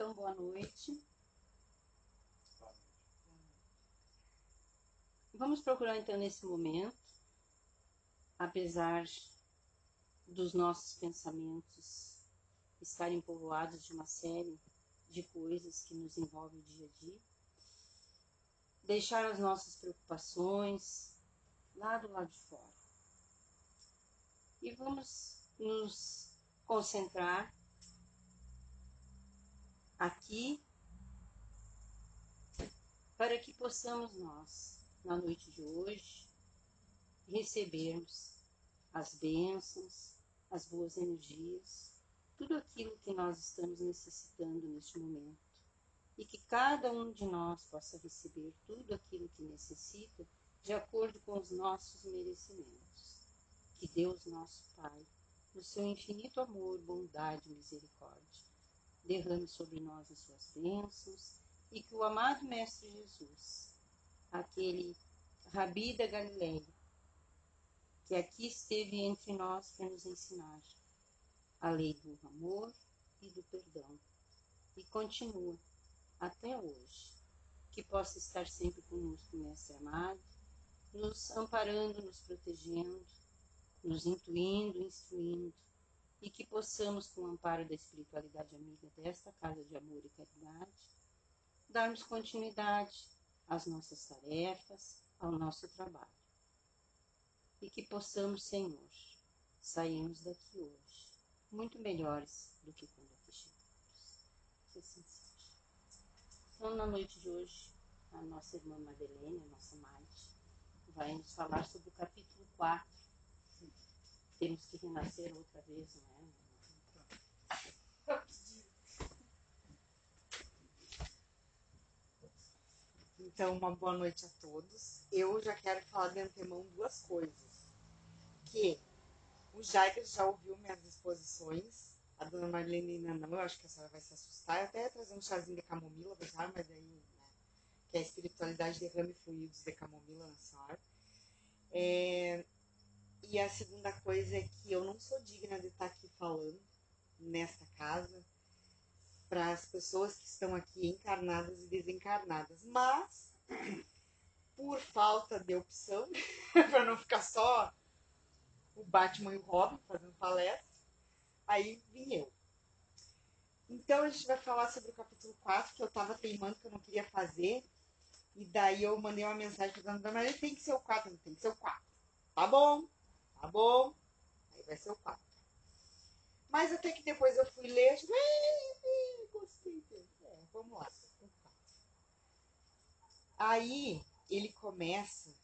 Então, boa noite. Vamos procurar então nesse momento, apesar dos nossos pensamentos estarem povoados de uma série de coisas que nos envolvem o dia a dia, deixar as nossas preocupações lá do lado de fora. E vamos nos concentrar aqui para que possamos nós, na noite de hoje, recebermos as bênçãos, as boas energias, tudo aquilo que nós estamos necessitando neste momento. E que cada um de nós possa receber tudo aquilo que necessita de acordo com os nossos merecimentos. Que Deus, nosso Pai, no seu infinito amor, bondade e misericórdia, derrame sobre nós as suas bênçãos e que o amado Mestre Jesus, aquele Rabi da Galileia, que aqui esteve entre nós para nos ensinar a lei do amor e do perdão, e continua até hoje, que possa estar sempre conosco, Mestre amado, nos amparando, nos protegendo, nos intuindo, instruindo, e que possamos, com o amparo da espiritualidade amiga desta casa de amor e caridade, darmos continuidade às nossas tarefas, ao nosso trabalho. E que possamos, Senhor, sairmos daqui hoje muito melhores do que quando aqui chegamos. Que assim seja. Então, na noite de hoje, a nossa irmã Madeleine, a nossa mãe, vai nos falar sobre o capítulo 4 temos que renascer outra vez, não é? Então, uma boa noite a todos. Eu já quero falar de antemão duas coisas. Que o Jaiger já ouviu minhas exposições, a dona Marlene ainda não, eu acho que a senhora vai se assustar. Eu até ia trazer um chazinho de camomila, mas daí, né, que é a espiritualidade derrame fluidos de camomila na senhora. É, e a segunda coisa é que eu não sou digna de estar aqui falando nesta casa para as pessoas que estão aqui encarnadas e desencarnadas, mas por falta de opção, para não ficar só o Batman e o Robin fazendo palestra, aí vim eu. Então a gente vai falar sobre o capítulo 4, que eu estava teimando que eu não queria fazer, e daí eu mandei uma mensagem falando, mas tem que ser o 4, não tem que ser o 4. Tá bom, Tá bom? Aí vai ser o 4. Mas até que depois eu fui ler, tipo, gostei dele. É, vamos lá. Aí ele começa,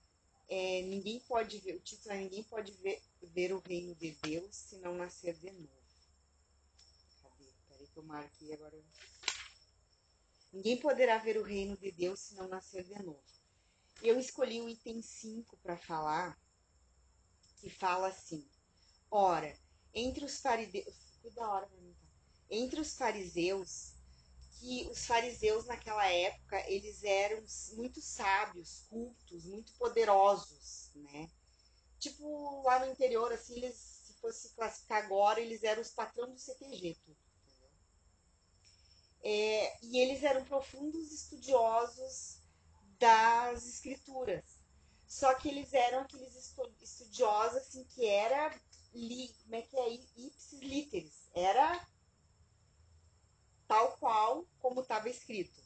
é, ninguém pode ver, o título é Ninguém pode ver, ver o reino de Deus se não nascer de novo. Cadê? Peraí que eu marquei agora. Ninguém poderá ver o reino de Deus se não nascer de novo. Eu escolhi o item 5 para falar, que fala assim: Ora, entre os fariseus. Da hora tá? Entre os fariseus, que os fariseus naquela época eles eram muito sábios, cultos, muito poderosos, né? Tipo, lá no interior, assim, eles, se fosse classificar agora, eles eram os patrões do CTG, tudo? É, e eles eram profundos estudiosos das escrituras. Só que eles eram aqueles estudiosos, assim, que era, li, como é que é, ipsis literis, era tal qual como estava escrito.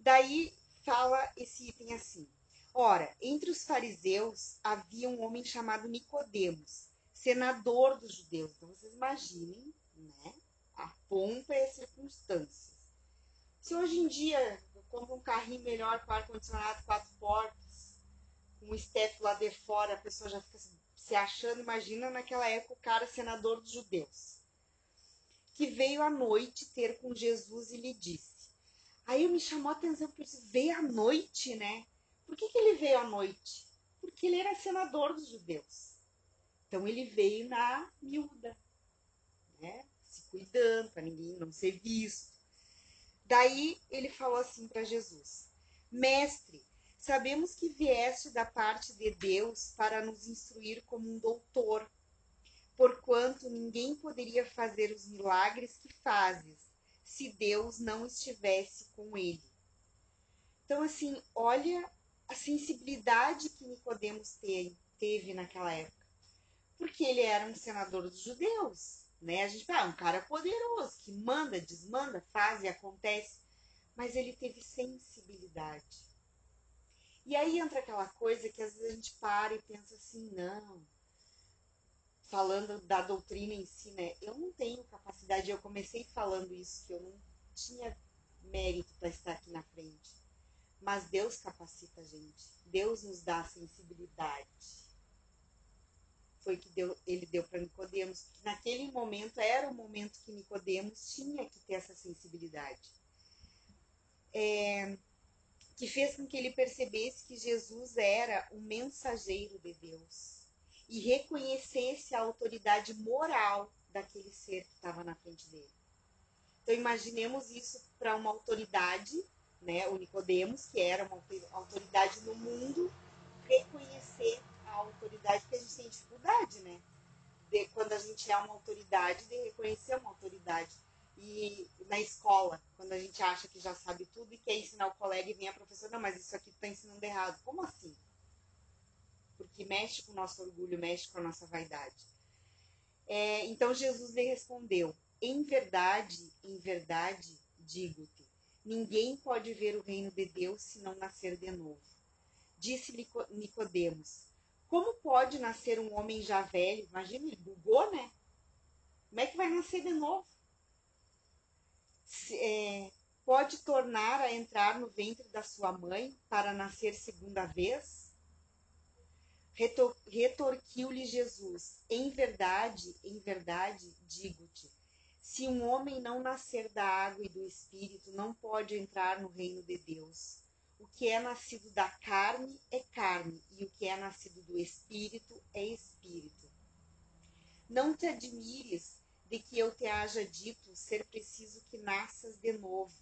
Daí fala esse item assim, Ora, entre os fariseus havia um homem chamado Nicodemos, senador dos judeus. Então vocês imaginem, né, a pompa e as circunstâncias. Se hoje em dia eu compro um carrinho melhor com ar-condicionado quatro portas, um step lá de fora, a pessoa já fica se achando, imagina naquela época o cara senador dos judeus, que veio à noite ter com Jesus e lhe disse. Aí me chamou a atenção porque veio à noite, né? Por que, que ele veio à noite? Porque ele era senador dos judeus. Então ele veio na miúda, né? Se cuidando para ninguém não ser visto. Daí ele falou assim para Jesus: Mestre, Sabemos que vieste da parte de Deus para nos instruir como um doutor, porquanto ninguém poderia fazer os milagres que fazes, se Deus não estivesse com ele. Então, assim, olha a sensibilidade que Nicodemos teve naquela época. Porque ele era um senador dos judeus, né? A gente fala, ah, um cara poderoso, que manda, desmanda, faz e acontece. Mas ele teve sensibilidade. E aí entra aquela coisa que às vezes a gente para e pensa assim, não, falando da doutrina em si, né? Eu não tenho capacidade, eu comecei falando isso, que eu não tinha mérito para estar aqui na frente. Mas Deus capacita a gente. Deus nos dá sensibilidade. Foi que deu, ele deu para Nicodemos, naquele momento era o momento que Nicodemos tinha que ter essa sensibilidade. É, que fez com que ele percebesse que Jesus era o mensageiro de Deus e reconhecesse a autoridade moral daquele ser que estava na frente dele. Então imaginemos isso para uma autoridade, né, o Nicodemos, que era uma autoridade no mundo, reconhecer a autoridade que a gente tem dificuldade, né? De, quando a gente é uma autoridade, de reconhecer uma autoridade. E na escola, quando a gente acha que já sabe tudo e quer ensinar o colega e vem a professora, não, mas isso aqui está ensinando errado. Como assim? porque mexe com o nosso orgulho, mexe com a nossa vaidade. É, então Jesus lhe respondeu: Em verdade, em verdade, digo-te, ninguém pode ver o reino de Deus se não nascer de novo. Disse Nicodemos: Como pode nascer um homem já velho? Imagina, ele bugou, né? Como é que vai nascer de novo? É, pode tornar a entrar no ventre da sua mãe para nascer segunda vez? Retorquiu-lhe Jesus: Em verdade, em verdade, digo-te: se um homem não nascer da água e do espírito, não pode entrar no reino de Deus. O que é nascido da carne é carne, e o que é nascido do espírito é espírito. Não te admires de que eu te haja dito ser preciso que nasças de novo.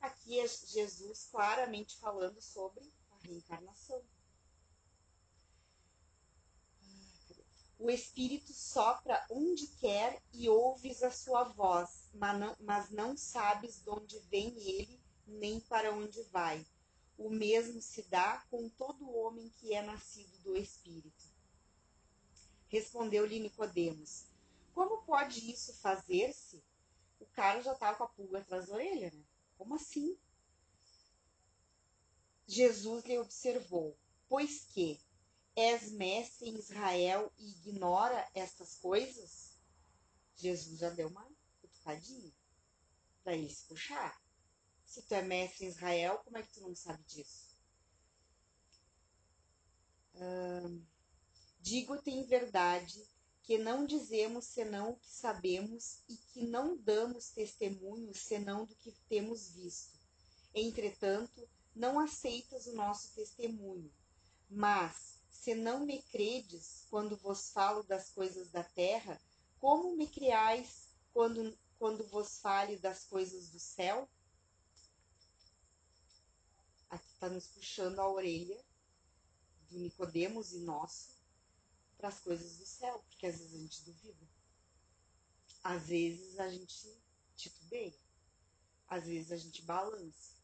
Aqui é Jesus claramente falando sobre a reencarnação. O Espírito sopra onde quer e ouves a sua voz, mas não, mas não sabes de onde vem ele, nem para onde vai. O mesmo se dá com todo homem que é nascido do Espírito. Respondeu-lhe Nicodemos: pode isso fazer-se? O cara já estava com a pulga atrás da orelha, né? Como assim? Jesus lhe observou: Pois que, És mestre em Israel e ignora estas coisas? Jesus já deu uma cutucadinha para ele se puxar. Se tu é mestre em Israel, como é que tu não sabe disso? Digo-te em verdade que não dizemos senão o que sabemos e que não damos testemunho senão do que temos visto. Entretanto, não aceitas o nosso testemunho. Mas, se não me credes quando vos falo das coisas da terra, como me criais quando, quando vos fale das coisas do céu? Aqui está nos puxando a orelha do Nicodemos e nosso para as coisas do céu, porque às vezes a gente duvida. Às vezes a gente titubeia. Às vezes a gente balança.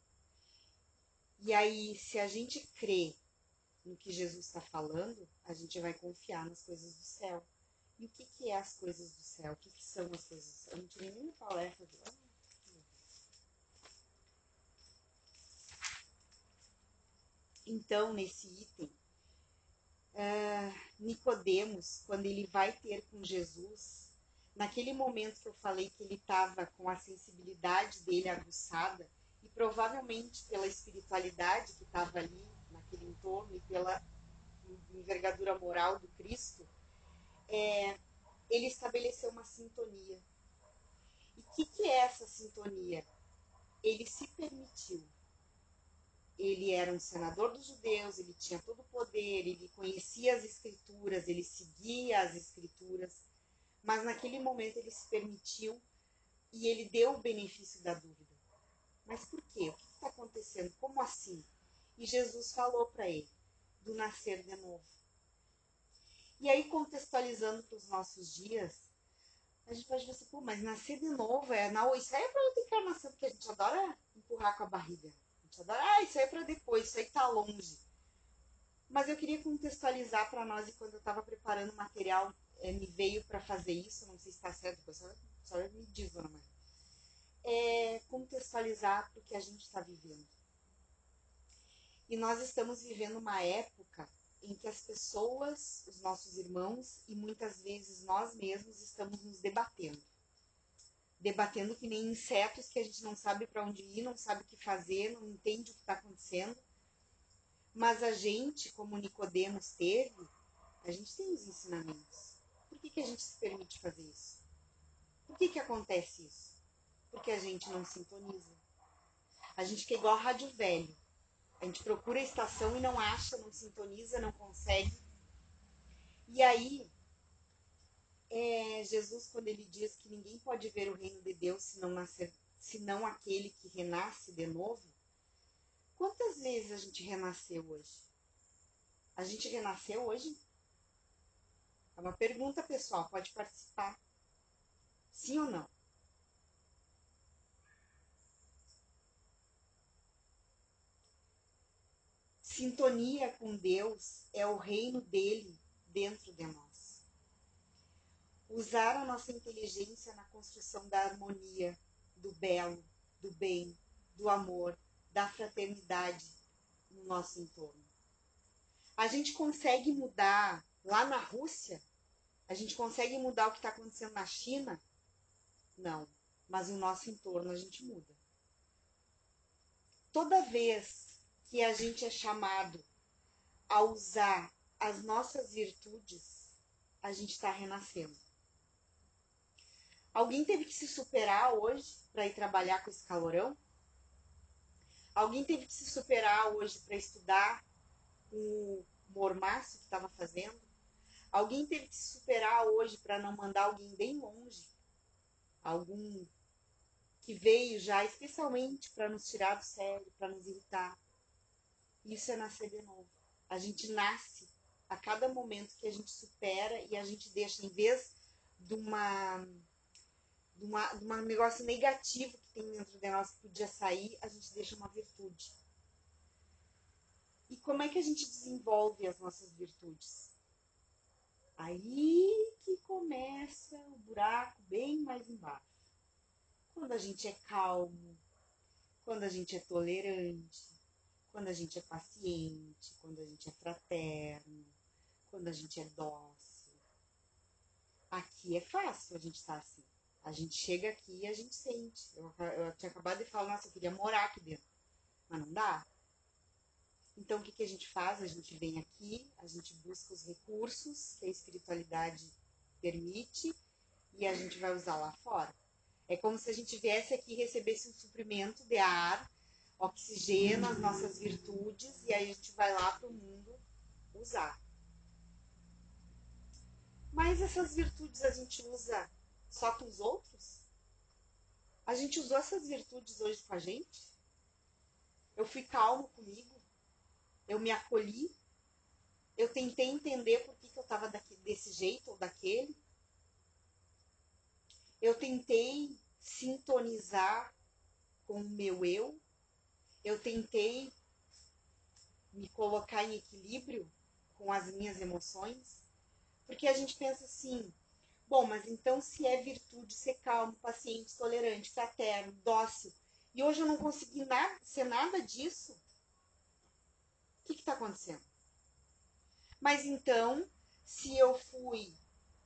E aí, se a gente crê no que Jesus está falando, a gente vai confiar nas coisas do céu. E o que, que é as coisas do céu? O que, que são as coisas do céu? Eu não tive nenhuma palestra de. Então, nesse item, uh, Nicodemos, quando ele vai ter com Jesus, naquele momento que eu falei que ele estava com a sensibilidade dele aguçada, e provavelmente pela espiritualidade que estava ali naquele entorno e pela envergadura moral do Cristo, é, ele estabeleceu uma sintonia. E o que, que é essa sintonia? Ele se permitiu. Ele era um senador dos judeus, ele tinha todo o poder, ele conhecia as escrituras, ele seguia as escrituras, mas naquele momento ele se permitiu e ele deu o benefício da dúvida. Mas por quê? O que está acontecendo? Como assim? E Jesus falou para ele do nascer de novo. E aí, contextualizando para os nossos dias, a gente pode pensar, pô, mas nascer de novo é na isso aí é pra outra encarnação, porque a gente adora empurrar com a barriga. Ah, isso aí é pra depois, isso aí tá longe. Mas eu queria contextualizar para nós, e quando eu estava preparando o material, é, me veio para fazer isso, não sei se está certo, só, só me diz, dona Maria. É contextualizar o que a gente está vivendo. E nós estamos vivendo uma época em que as pessoas, os nossos irmãos e muitas vezes nós mesmos estamos nos debatendo. Debatendo que nem insetos que a gente não sabe para onde ir, não sabe o que fazer, não entende o que está acontecendo. Mas a gente, como Nicodemos teve, a gente tem os ensinamentos. Por que, que a gente se permite fazer isso? Por que, que acontece isso? Porque a gente não sintoniza. A gente que é igual rádio velho. A gente procura a estação e não acha, não sintoniza, não consegue. E aí, é, Jesus, quando ele diz que ninguém pode ver o reino de Deus se não, nascer, se não aquele que renasce de novo, quantas vezes a gente renasceu hoje? A gente renasceu hoje? É uma pergunta, pessoal, pode participar. Sim ou não? Sintonia com Deus é o reino dele dentro de nós. Usar a nossa inteligência na construção da harmonia, do belo, do bem, do amor, da fraternidade no nosso entorno. A gente consegue mudar lá na Rússia? A gente consegue mudar o que está acontecendo na China? Não, mas no nosso entorno a gente muda. Toda vez que a gente é chamado a usar as nossas virtudes, a gente está renascendo. Alguém teve que se superar hoje para ir trabalhar com esse calorão? Alguém teve que se superar hoje para estudar com o mormaço que estava fazendo? Alguém teve que se superar hoje para não mandar alguém bem longe? Algum que veio já especialmente para nos tirar do sério, para nos irritar? Isso é nascer de novo. A gente nasce a cada momento que a gente supera e a gente deixa, em vez de uma de, uma, de um negócio negativo que tem dentro de nós que podia sair, a gente deixa uma virtude. E como é que a gente desenvolve as nossas virtudes? Aí que começa o buraco bem mais embaixo. Quando a gente é calmo, quando a gente é tolerante, quando a gente é paciente, quando a gente é fraterno, quando a gente é dócil. Aqui é fácil a gente estar tá assim. A gente chega aqui e a gente sente. Eu, eu tinha acabado de falar, nossa, eu queria morar aqui dentro. Mas não dá. Então, o que, que a gente faz? A gente vem aqui, a gente busca os recursos que a espiritualidade permite e a gente vai usar lá fora. É como se a gente viesse aqui e recebesse um suprimento de ar oxigena as nossas virtudes e aí a gente vai lá para o mundo usar. Mas essas virtudes a gente usa só com os outros? A gente usou essas virtudes hoje com a gente? Eu fui calmo comigo? Eu me acolhi? Eu tentei entender por que, que eu estava desse jeito ou daquele? Eu tentei sintonizar com o meu eu? eu tentei me colocar em equilíbrio com as minhas emoções, porque a gente pensa assim, bom, mas então se é virtude ser calmo, paciente, tolerante, fraterno, dócil, e hoje eu não consegui nada, ser nada disso, o que está acontecendo? Mas então, se eu fui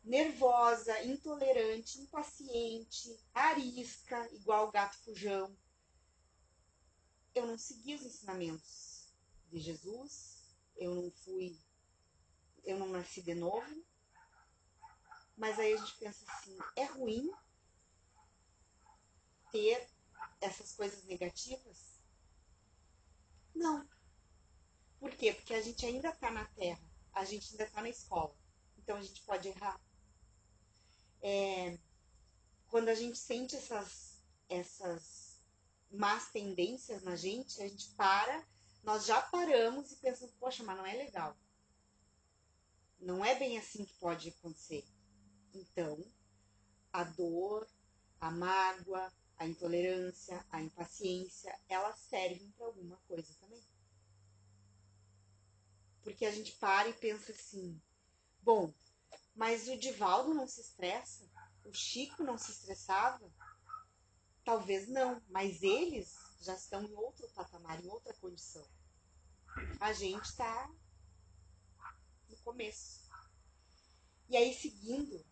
nervosa, intolerante, impaciente, arisca, igual o gato fujão, eu não segui os ensinamentos de Jesus, eu não fui, eu não nasci de novo. Mas aí a gente pensa assim, é ruim ter essas coisas negativas? Não. Por quê? Porque a gente ainda está na Terra, a gente ainda está na escola. Então a gente pode errar. É, quando a gente sente essas, essas más tendências na gente, a gente para, nós já paramos e pensamos, poxa, mas não é legal. Não é bem assim que pode acontecer. Então, a dor, a mágoa, a intolerância, a impaciência, elas servem para alguma coisa também. Porque a gente para e pensa assim: bom, mas o Divaldo não se estressa? O Chico não se estressava? Talvez não, mas eles já estão em outro patamar, em outra condição. A gente está no começo. E aí, seguindo,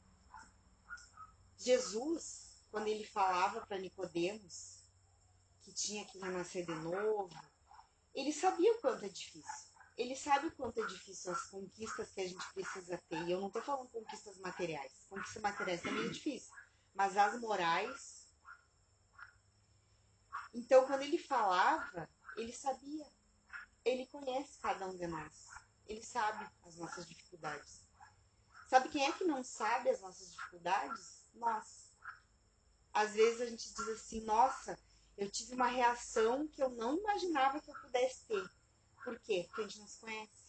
Jesus, quando ele falava para Nicodemos que tinha que renascer de novo, ele sabia o quanto é difícil. Ele sabe o quanto é difícil as conquistas que a gente precisa ter. E eu não estou falando conquistas materiais. Conquistas materiais também é difícil. Mas as morais. Então, quando ele falava, ele sabia. Ele conhece cada um de nós. Ele sabe as nossas dificuldades. Sabe quem é que não sabe as nossas dificuldades? Nós. Às vezes a gente diz assim: nossa, eu tive uma reação que eu não imaginava que eu pudesse ter. Por quê? Porque a gente não se conhece.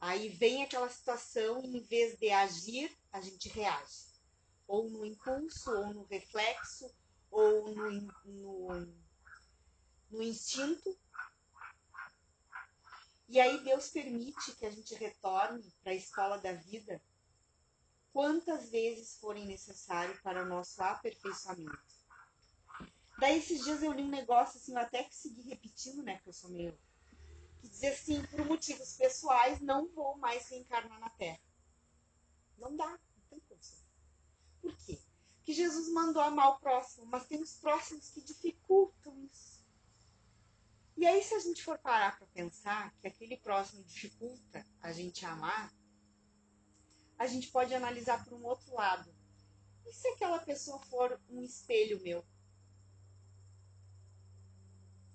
Aí vem aquela situação em vez de agir, a gente reage. Ou no impulso, ou no reflexo, ou no, no, no instinto. E aí Deus permite que a gente retorne para a escola da vida quantas vezes forem necessário para o nosso aperfeiçoamento. Daí esses dias eu li um negócio assim, eu até consegui repetindo, né, porque eu sou meio que dizia assim, por motivos pessoais, não vou mais reencarnar na Terra. Não dá, não tem como. Por quê? Porque Jesus mandou amar o próximo, mas tem os próximos que dificultam isso. E aí, se a gente for parar para pensar que aquele próximo dificulta a gente amar, a gente pode analisar por um outro lado. E se aquela pessoa for um espelho meu?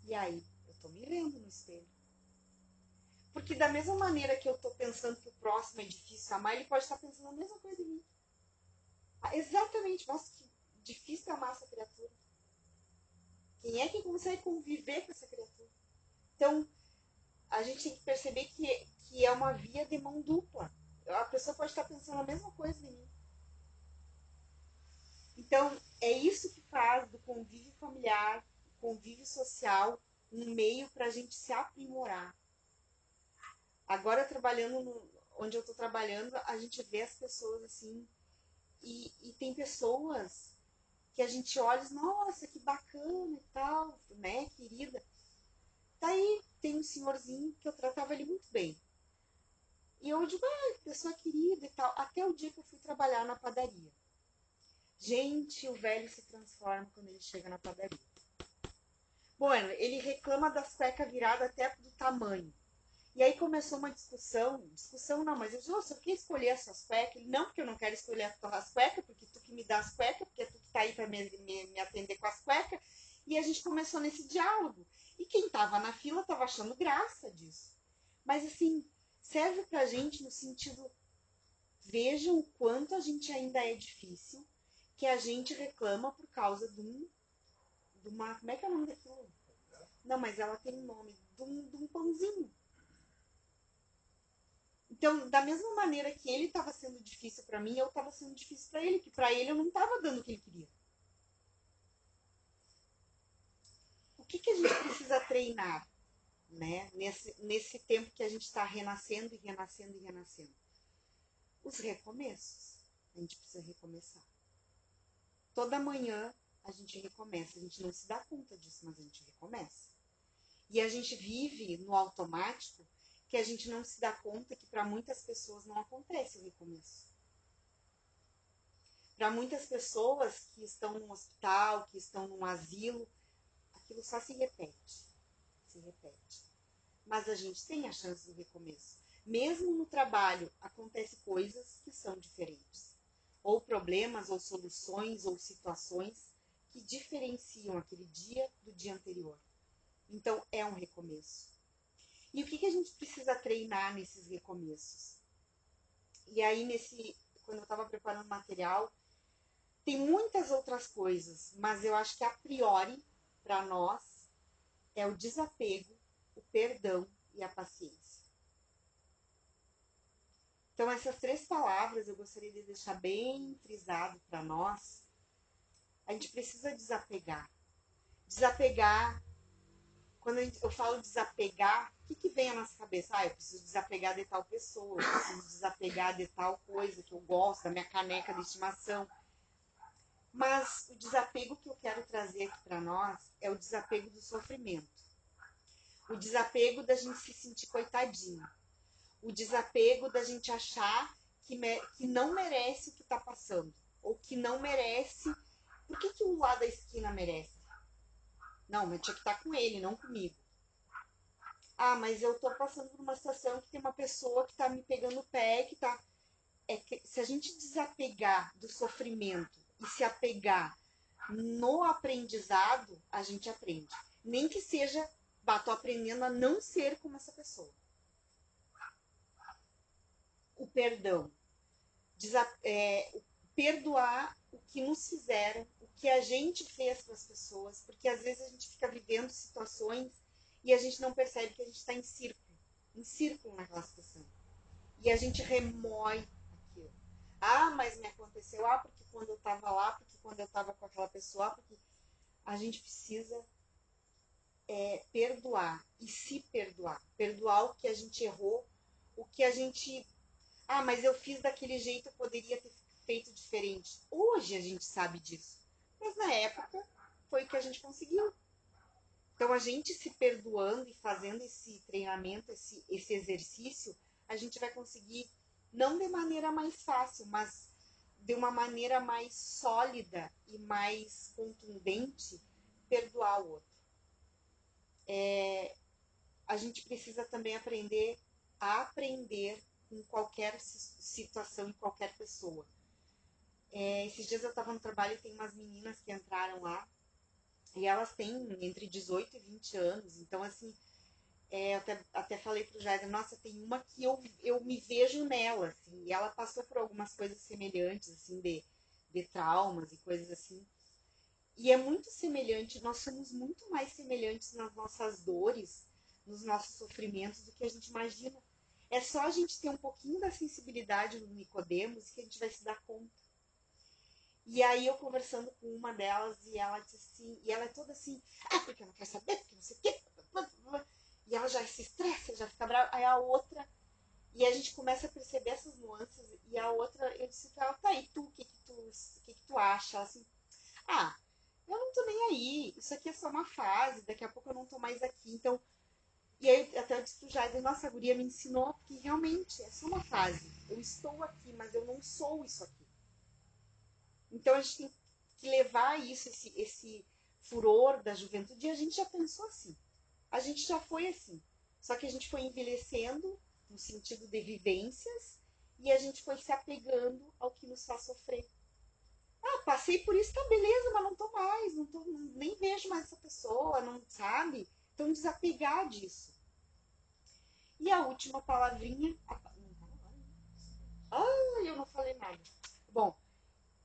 E aí, eu tô me vendo no espelho. Porque da mesma maneira que eu tô pensando que o próximo é difícil amar, ele pode estar pensando a mesma coisa em mim. Ah, exatamente, nossa, que difícil amar essa criatura. Quem é que consegue conviver com essa criatura? Então, a gente tem que perceber que, que é uma via de mão dupla. A pessoa pode estar pensando a mesma coisa em mim. Então, é isso que faz do convívio familiar convívio social um meio para a gente se aprimorar. Agora, trabalhando no, onde eu estou trabalhando, a gente vê as pessoas assim, e, e tem pessoas que a gente olha e nossa, que bacana e tal, né, querida. Daí tem um senhorzinho que eu tratava ele muito bem. E eu digo, ah, pessoa querida e tal, até o dia que eu fui trabalhar na padaria. Gente, o velho se transforma quando ele chega na padaria. Bueno, ele reclama das cuecas viradas até do tamanho. E aí começou uma discussão, discussão não, mas eu disse, oh, eu quer escolher essas cuecas? Não, porque eu não quero escolher as cuecas, porque tu que me dá as cuecas, porque tu que tá aí para me, me, me, atender com as cuecas. E a gente começou nesse diálogo. E quem tava na fila tava achando graça disso. Mas assim, serve pra gente no sentido, vejam o quanto a gente ainda é difícil, que a gente reclama por causa de um de uma. Como é que é o nome daquilo? Não, mas ela tem um nome. De um, de um pãozinho. Então, da mesma maneira que ele estava sendo difícil para mim, eu estava sendo difícil para ele, que para ele eu não estava dando o que ele queria. O que, que a gente precisa treinar, né? Nesse, nesse tempo que a gente está renascendo e renascendo e renascendo? Os recomeços. A gente precisa recomeçar. Toda manhã a gente recomeça. A gente não se dá conta disso, mas a gente recomeça. E a gente vive no automático que a gente não se dá conta que para muitas pessoas não acontece o recomeço. Para muitas pessoas que estão num hospital, que estão num asilo, aquilo só se repete. Repete. Mas a gente tem a chance do recomeço. Mesmo no trabalho, acontece coisas que são diferentes. Ou problemas, ou soluções, ou situações que diferenciam aquele dia do dia anterior. Então, é um recomeço. E o que, que a gente precisa treinar nesses recomeços? E aí, nesse, quando eu estava preparando o material, tem muitas outras coisas, mas eu acho que a priori, para nós, é o desapego, o perdão e a paciência. Então, essas três palavras eu gostaria de deixar bem frisado para nós. A gente precisa desapegar. Desapegar. Quando eu falo desapegar, o que, que vem à nossa cabeça? Ah, eu preciso desapegar de tal pessoa, eu preciso desapegar de tal coisa que eu gosto, da minha caneca de estimação. Mas o desapego que eu quero trazer aqui para nós é o desapego do sofrimento. O desapego da gente se sentir coitadinho. O desapego da gente achar que, que não merece o que está passando. Ou que não merece. Por que, que o lado da esquina merece? Não, mas tinha que estar tá com ele, não comigo. Ah, mas eu tô passando por uma situação que tem uma pessoa que tá me pegando o pé, que tá. É que se a gente desapegar do sofrimento e se apegar no aprendizado, a gente aprende. Nem que seja, bato aprendendo a não ser como essa pessoa. O perdão. Desa é, perdoar o que nos fizeram, o que a gente fez para as pessoas, porque às vezes a gente fica vivendo situações e a gente não percebe que a gente está em círculo, em círculo naquela situação. E a gente remói. Ah, mas me aconteceu, ah, porque quando eu estava lá, porque quando eu estava com aquela pessoa, ah, porque a gente precisa é, perdoar e se perdoar. Perdoar o que a gente errou, o que a gente. Ah, mas eu fiz daquele jeito, eu poderia ter feito diferente. Hoje a gente sabe disso. Mas na época foi o que a gente conseguiu. Então, a gente se perdoando e fazendo esse treinamento, esse, esse exercício, a gente vai conseguir, não de maneira mais fácil, mas de uma maneira mais sólida e mais contundente, perdoar o outro. É, a gente precisa também aprender a aprender com qualquer situação e qualquer pessoa. É, esses dias eu estava no trabalho e tem umas meninas que entraram lá e elas têm entre 18 e 20 anos. Então, assim, é, até, até falei pro Jair, nossa, tem uma que eu, eu me vejo nela, assim. E ela passou por algumas coisas semelhantes, assim, de, de traumas e coisas assim. E é muito semelhante, nós somos muito mais semelhantes nas nossas dores, nos nossos sofrimentos do que a gente imagina. É só a gente ter um pouquinho da sensibilidade no Nicodemos que a gente vai se dar conta. E aí eu conversando com uma delas e ela disse assim, e ela é toda assim, ah, porque não quer saber, porque não sei o quê. E ela já se estressa, já fica brava. Aí a outra, e a gente começa a perceber essas nuances, e a outra, eu disse pra ela, tá, e tu, o que que tu, que que tu acha? Ela assim, ah, eu não tô nem aí, isso aqui é só uma fase, daqui a pouco eu não tô mais aqui, então... E aí até eu disse pro Jair, nossa, a guria me ensinou, porque realmente é só uma fase. Eu estou aqui, mas eu não sou isso aqui. Então a gente tem que levar isso, esse, esse furor da juventude, e a gente já pensou assim. A gente já foi assim. Só que a gente foi envelhecendo no sentido de vivências e a gente foi se apegando ao que nos faz sofrer. Ah, passei por isso, tá beleza, mas não tô mais, não tô, nem vejo mais essa pessoa, não sabe? Então desapegar disso. E a última palavrinha. Ah, eu não falei nada. Bom,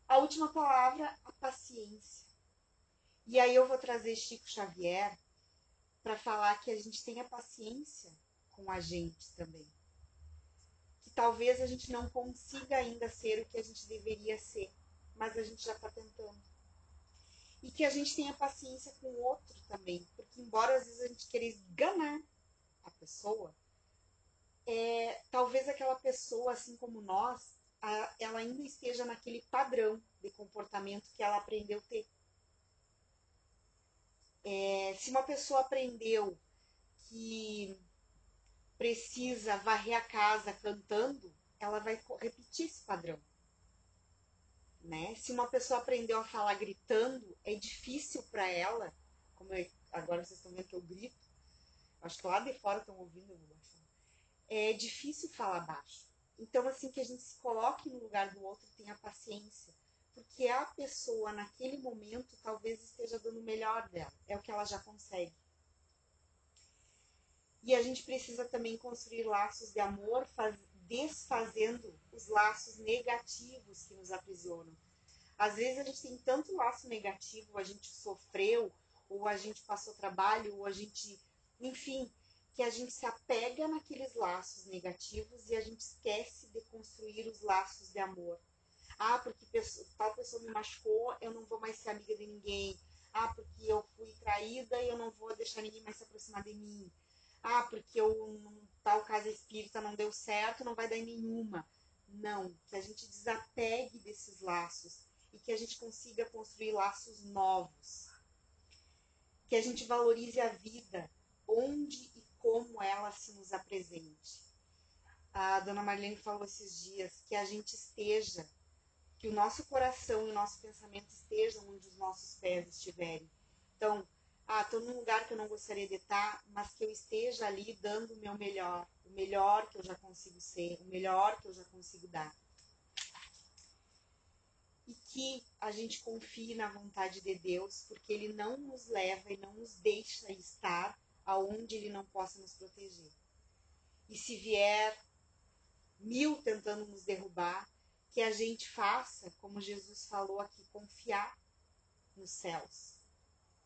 a última palavra, a paciência. E aí eu vou trazer Chico Xavier para falar que a gente tenha paciência com a gente também. Que talvez a gente não consiga ainda ser o que a gente deveria ser, mas a gente já está tentando. E que a gente tenha paciência com o outro também, porque embora às vezes a gente queira esganar a pessoa, é, talvez aquela pessoa, assim como nós, a, ela ainda esteja naquele padrão de comportamento que ela aprendeu ter. É, se uma pessoa aprendeu que precisa varrer a casa cantando, ela vai repetir esse padrão. Né? Se uma pessoa aprendeu a falar gritando, é difícil para ela, como eu, agora vocês estão vendo que eu grito, acho que lá de fora estão ouvindo, eu vou baixar. É difícil falar baixo. Então, assim, que a gente se coloque no lugar do outro tenha paciência. Porque a pessoa, naquele momento, talvez esteja dando o melhor dela. É o que ela já consegue. E a gente precisa também construir laços de amor, faz, desfazendo os laços negativos que nos aprisionam. Às vezes a gente tem tanto laço negativo, a gente sofreu, ou a gente passou trabalho, ou a gente, enfim, que a gente se apega naqueles laços negativos e a gente esquece de construir os laços de amor. Ah, porque tal pessoa me machucou, eu não vou mais ser amiga de ninguém. Ah, porque eu fui traída e eu não vou deixar ninguém mais se aproximar de mim. Ah, porque eu, tal casa espírita não deu certo, não vai dar em nenhuma. Não, que a gente desapegue desses laços e que a gente consiga construir laços novos. Que a gente valorize a vida, onde e como ela se nos apresente. A dona Marlene falou esses dias que a gente esteja, que o nosso coração e o nosso pensamento estejam onde os nossos pés estiverem. Então, ah, estou num lugar que eu não gostaria de estar, mas que eu esteja ali dando o meu melhor, o melhor que eu já consigo ser, o melhor que eu já consigo dar. E que a gente confie na vontade de Deus, porque Ele não nos leva e não nos deixa estar aonde Ele não possa nos proteger. E se vier mil tentando nos derrubar, que a gente faça, como Jesus falou aqui, confiar nos céus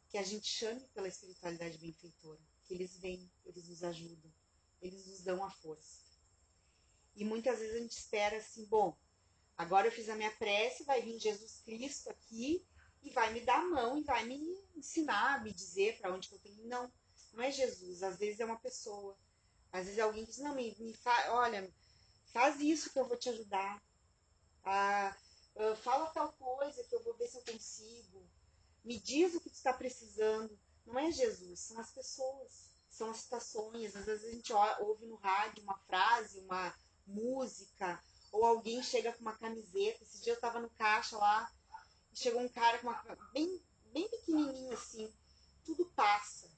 que a gente chame pela espiritualidade benfeitora, que eles vêm, eles nos ajudam, eles nos dão a força. E muitas vezes a gente espera assim, bom, agora eu fiz a minha prece, vai vir Jesus Cristo aqui e vai me dar a mão e vai me ensinar, me dizer para onde que eu tenho. Não, não é Jesus, às vezes é uma pessoa. Às vezes é alguém que diz, não, me, me fa olha, faz isso que eu vou te ajudar. Fala tal coisa que eu vou ver se eu consigo me diz o que tu está precisando. Não é Jesus, são as pessoas, são as situações. Às vezes a gente ouve no rádio uma frase, uma música, ou alguém chega com uma camiseta. Esse dia eu estava no caixa lá, e chegou um cara com uma bem, bem pequenininho assim. Tudo passa.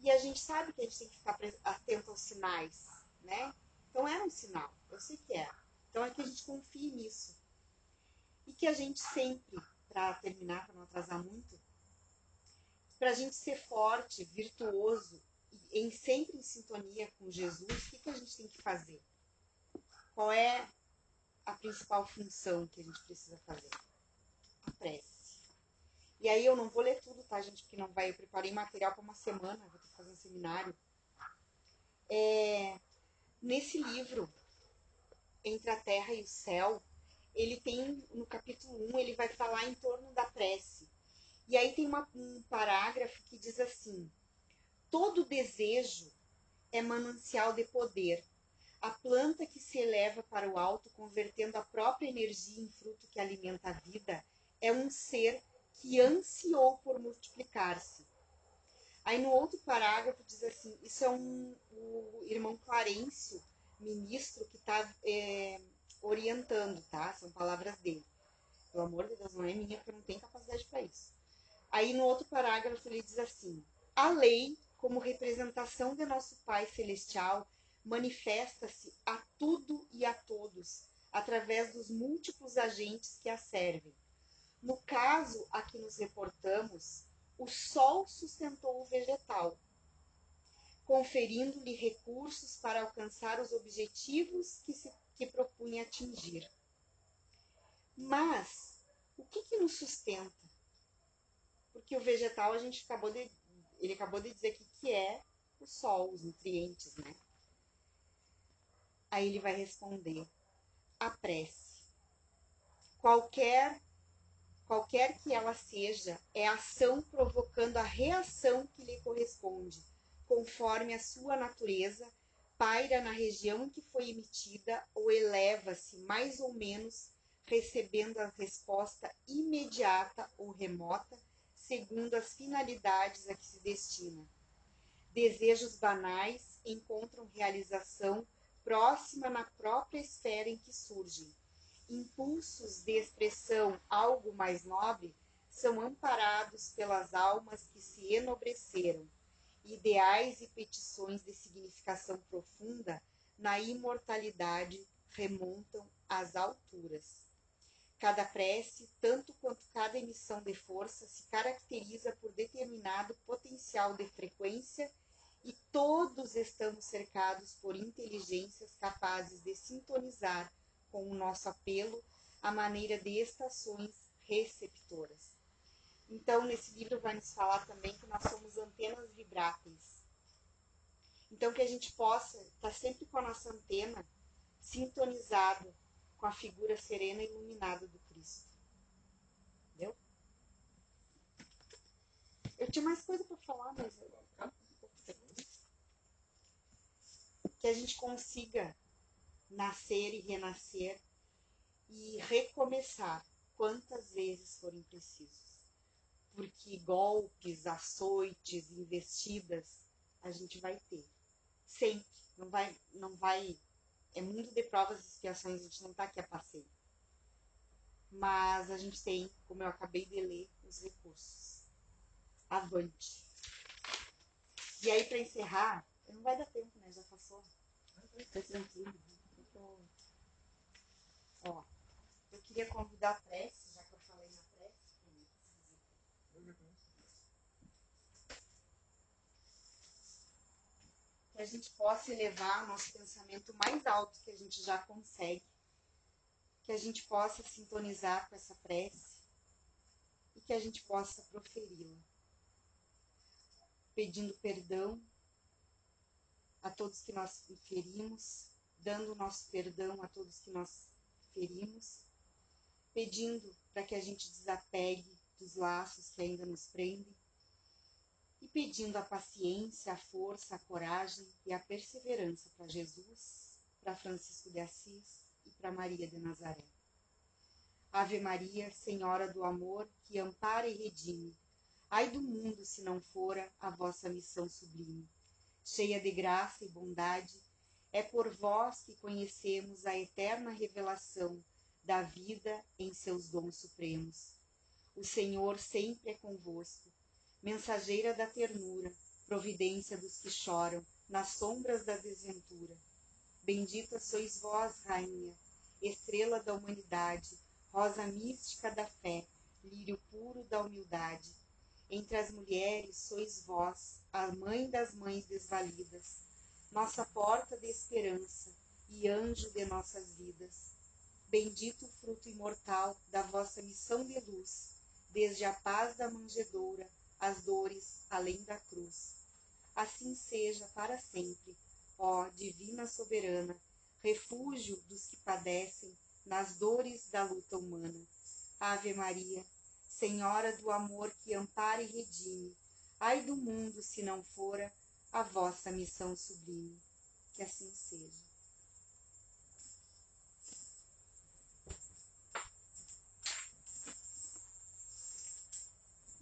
E a gente sabe que a gente tem que ficar atento aos sinais, né? Então é um sinal, eu sei que é. Então é que a gente confie nisso. E que a gente sempre para terminar, para não atrasar muito, para a gente ser forte, virtuoso, e em, sempre em sintonia com Jesus, o que, que a gente tem que fazer? Qual é a principal função que a gente precisa fazer? A prece. E aí eu não vou ler tudo, tá, gente? Porque não vai. Eu preparei material para uma semana, vou ter que fazer um seminário. É, nesse livro, Entre a Terra e o Céu, ele tem, no capítulo 1, ele vai falar em torno da prece. E aí tem uma, um parágrafo que diz assim: todo desejo é manancial de poder. A planta que se eleva para o alto, convertendo a própria energia em fruto que alimenta a vida, é um ser que ansiou por multiplicar-se. Aí no outro parágrafo diz assim: isso é um, o irmão Clarencio, ministro, que está é, orientando, tá? São palavras dele. Pelo amor de Deus, não é minha, porque eu não tenho capacidade para isso. Aí no outro parágrafo ele diz assim: a lei, como representação de nosso Pai Celestial, manifesta-se a tudo e a todos através dos múltiplos agentes que a servem. No caso a que nos reportamos, o Sol sustentou o vegetal, conferindo-lhe recursos para alcançar os objetivos que se que propunha atingir. Mas o que, que nos sustenta? Porque o vegetal a gente acabou de. Ele acabou de dizer que, que é o sol, os nutrientes, né? Aí ele vai responder: a prece. Qualquer qualquer que ela seja, é ação provocando a reação que lhe corresponde, conforme a sua natureza paira na região em que foi emitida ou eleva-se mais ou menos, recebendo a resposta imediata ou remota, segundo as finalidades a que se destina. Desejos banais encontram realização próxima na própria esfera em que surgem. Impulsos de expressão algo mais nobre são amparados pelas almas que se enobreceram ideais e petições de significação profunda na imortalidade remontam às alturas. Cada prece, tanto quanto cada emissão de força, se caracteriza por determinado potencial de frequência e todos estamos cercados por inteligências capazes de sintonizar com o nosso apelo à maneira de estações receptoras. Então, nesse livro vai nos falar também que nós somos antenas vibráteis. Então que a gente possa estar sempre com a nossa antena sintonizada com a figura serena e iluminada do Cristo. Entendeu? Eu tinha mais coisa para falar, mas que a gente consiga nascer e renascer e recomeçar quantas vezes forem precisos. Porque golpes, açoites, investidas, a gente vai ter. Sempre. Não vai, não vai. É mundo de provas e expiações, a gente não está aqui a passeio. Mas a gente tem, como eu acabei de ler, os recursos. Avante. E aí, para encerrar, não vai dar tempo, né? Já passou. Tá tranquilo. Ó, eu queria convidar a prece, gente possa elevar nosso pensamento mais alto que a gente já consegue. Que a gente possa sintonizar com essa prece e que a gente possa proferi-la. Pedindo perdão a todos que nós ferimos, dando o nosso perdão a todos que nós ferimos, pedindo para que a gente desapegue dos laços que ainda nos prendem e pedindo a paciência, a força, a coragem e a perseverança para Jesus, para Francisco de Assis e para Maria de Nazaré. Ave Maria, Senhora do amor, que ampara e redime, ai do mundo se não fora a vossa missão sublime cheia de graça e bondade, é por vós que conhecemos a eterna revelação da vida em seus dons supremos. O Senhor sempre é convosco, mensageira da ternura, providência dos que choram nas sombras da desventura. Bendita sois vós, Rainha, estrela da humanidade, rosa mística da fé, lírio puro da humildade entre as mulheres sois vós, a mãe das mães desvalidas, nossa porta de esperança e anjo de nossas vidas. Bendito o fruto imortal da vossa missão de luz, desde a paz da manjedoura às dores além da cruz. Assim seja para sempre, ó Divina Soberana, refúgio dos que padecem nas dores da luta humana. Ave Maria, Senhora do amor que ampara e redime, ai do mundo se não fora a vossa missão sublime. Que assim seja.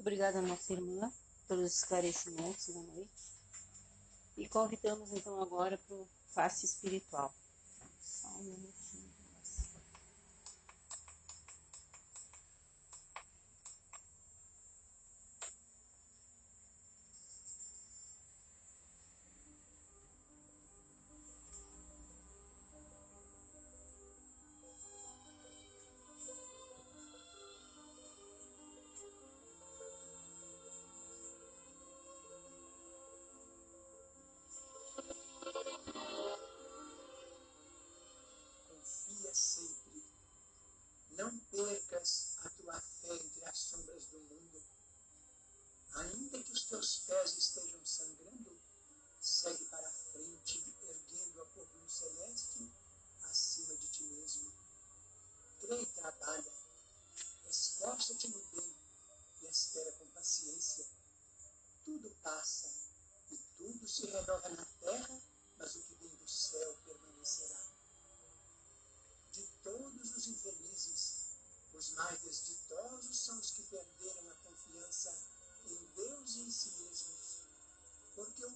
Obrigada, nossa irmã, pelos esclarecimentos da noite. E convidamos então agora para o face espiritual. Só um minutinho.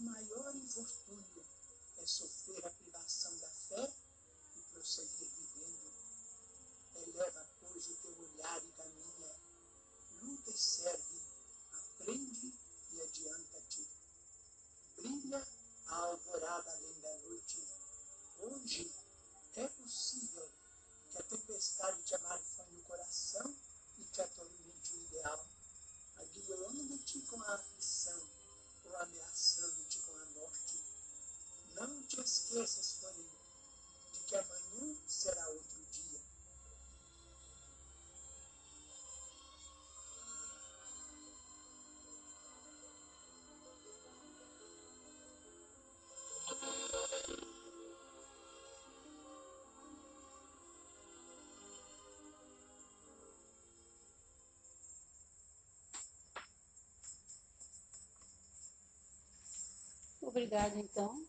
Maior infortúnio é sofrer a privação da fé e prosseguir vivendo. Eleva, pois, o teu olhar e caminha luta e serve, aprende e adianta-te. Brilha a alvorada além da noite. Hoje é possível que a tempestade te amarfe no coração e te atormente o ideal, aguilhando-te com a aflição ou ameaçando-te com a morte. Não te esqueças, porém, de que amanhã será outro dia. Obrigada, então.